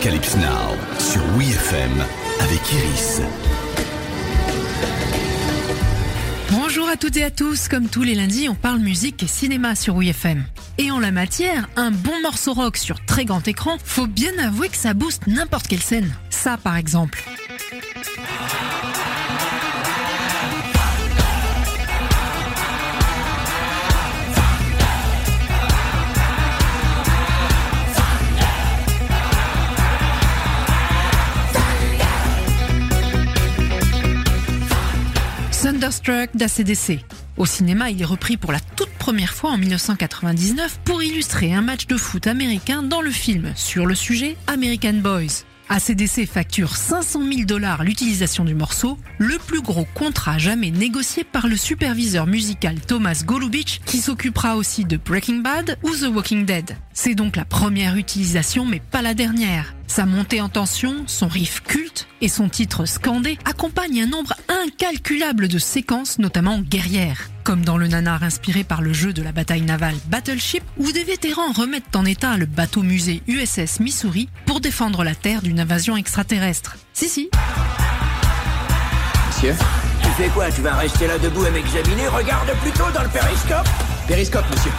Apocalypse Now sur WeFM avec Iris. Bonjour à toutes et à tous, comme tous les lundis, on parle musique et cinéma sur WeFM. Et en la matière, un bon morceau rock sur très grand écran, faut bien avouer que ça booste n'importe quelle scène. Ça par exemple. Thunderstruck d'ACDC. Au cinéma, il est repris pour la toute première fois en 1999 pour illustrer un match de foot américain dans le film sur le sujet American Boys. ACDC facture 500 000 dollars l'utilisation du morceau, le plus gros contrat jamais négocié par le superviseur musical Thomas Golubich qui s'occupera aussi de Breaking Bad ou The Walking Dead. C'est donc la première utilisation mais pas la dernière. Sa montée en tension, son riff culte et son titre scandé accompagnent un nombre incalculable de séquences, notamment guerrières. Comme dans le nanar inspiré par le jeu de la bataille navale Battleship, où des vétérans remettent en état le bateau musée USS Missouri pour défendre la Terre d'une invasion extraterrestre. Si, si. Monsieur Tu fais quoi? Tu vas rester là debout à m'examiner? Regarde plutôt dans le périscope Périscope, monsieur.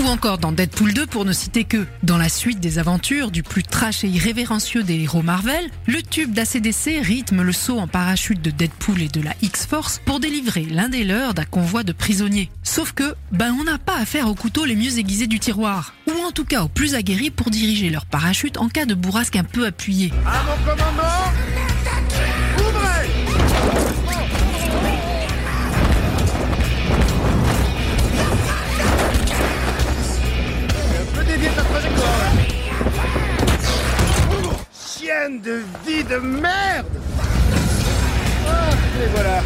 Ou encore dans Deadpool 2 pour ne citer que. Dans la suite des aventures du plus trash et irrévérencieux des héros Marvel, le tube d'ACDC rythme le saut en parachute de Deadpool et de la X-Force pour délivrer l'un des leurs d'un convoi de prisonniers. Sauf que, ben on n'a pas affaire aux couteaux les mieux aiguisés du tiroir. Ou en tout cas aux plus aguerris pour diriger leur parachute en cas de bourrasque un peu appuyée. Mon De vie de merde. Ah, Et voilà.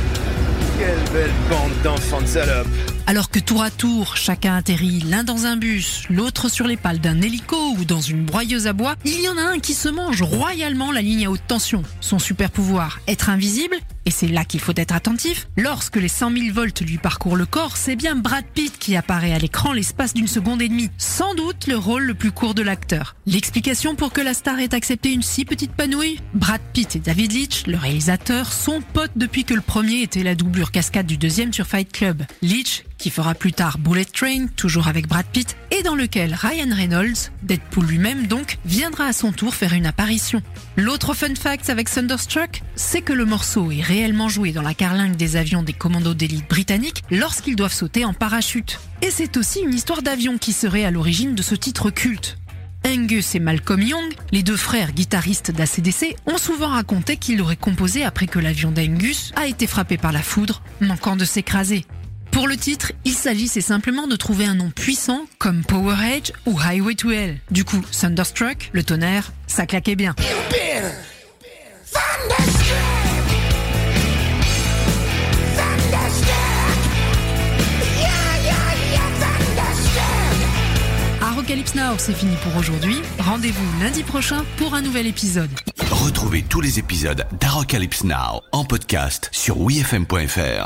Quelle belle bande d'enfants de salopes Alors que tour à tour, chacun atterrit l'un dans un bus, l'autre sur les pales d'un hélico ou dans une broyeuse à bois, il y en a un qui se mange royalement la ligne à haute tension. Son super pouvoir, être invisible, et c'est là qu'il faut être attentif, lorsque les 100 000 volts lui parcourent le corps, c'est bien Brad Pitt qui apparaît à l'écran l'espace d'une seconde et demie. Sans doute le rôle le plus court de l'acteur. L'explication pour que la star ait accepté une si petite panouille? Brad Pitt et David Leitch, le réalisateur, sont potes depuis que le premier était la doublure cascade du deuxième sur Fight Club. Leitch, qui fera plus tard Bullet Train, toujours avec Brad Pitt, et dans lequel Ryan Reynolds, Deadpool lui-même donc, viendra à son tour faire une apparition. L'autre fun fact avec Thunderstruck, c'est que le morceau est réellement joué dans la carlingue des avions des commandos d'élite britanniques lorsqu'ils doivent sauter en parachute. Et c'est aussi une histoire d'avion qui serait à l'origine de ce titre culte. Angus et Malcolm Young, les deux frères guitaristes d'ACDC, ont souvent raconté qu'ils l'auraient composé après que l'avion d'Angus a été frappé par la foudre, manquant de s'écraser. Pour le titre, il s'agissait simplement de trouver un nom puissant comme Power Edge ou Highway to Hell. Du coup, Thunderstruck, le tonnerre, ça claquait bien. Apocalypse Now, c'est fini pour aujourd'hui. Rendez-vous lundi prochain pour un nouvel épisode. Retrouvez tous les épisodes d'Apocalypse Now en podcast sur WeFM.fr.